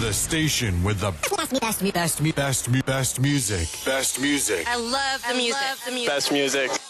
The station with the best, me, best, best, best, best music. Best music. I love the music. the music. Best music.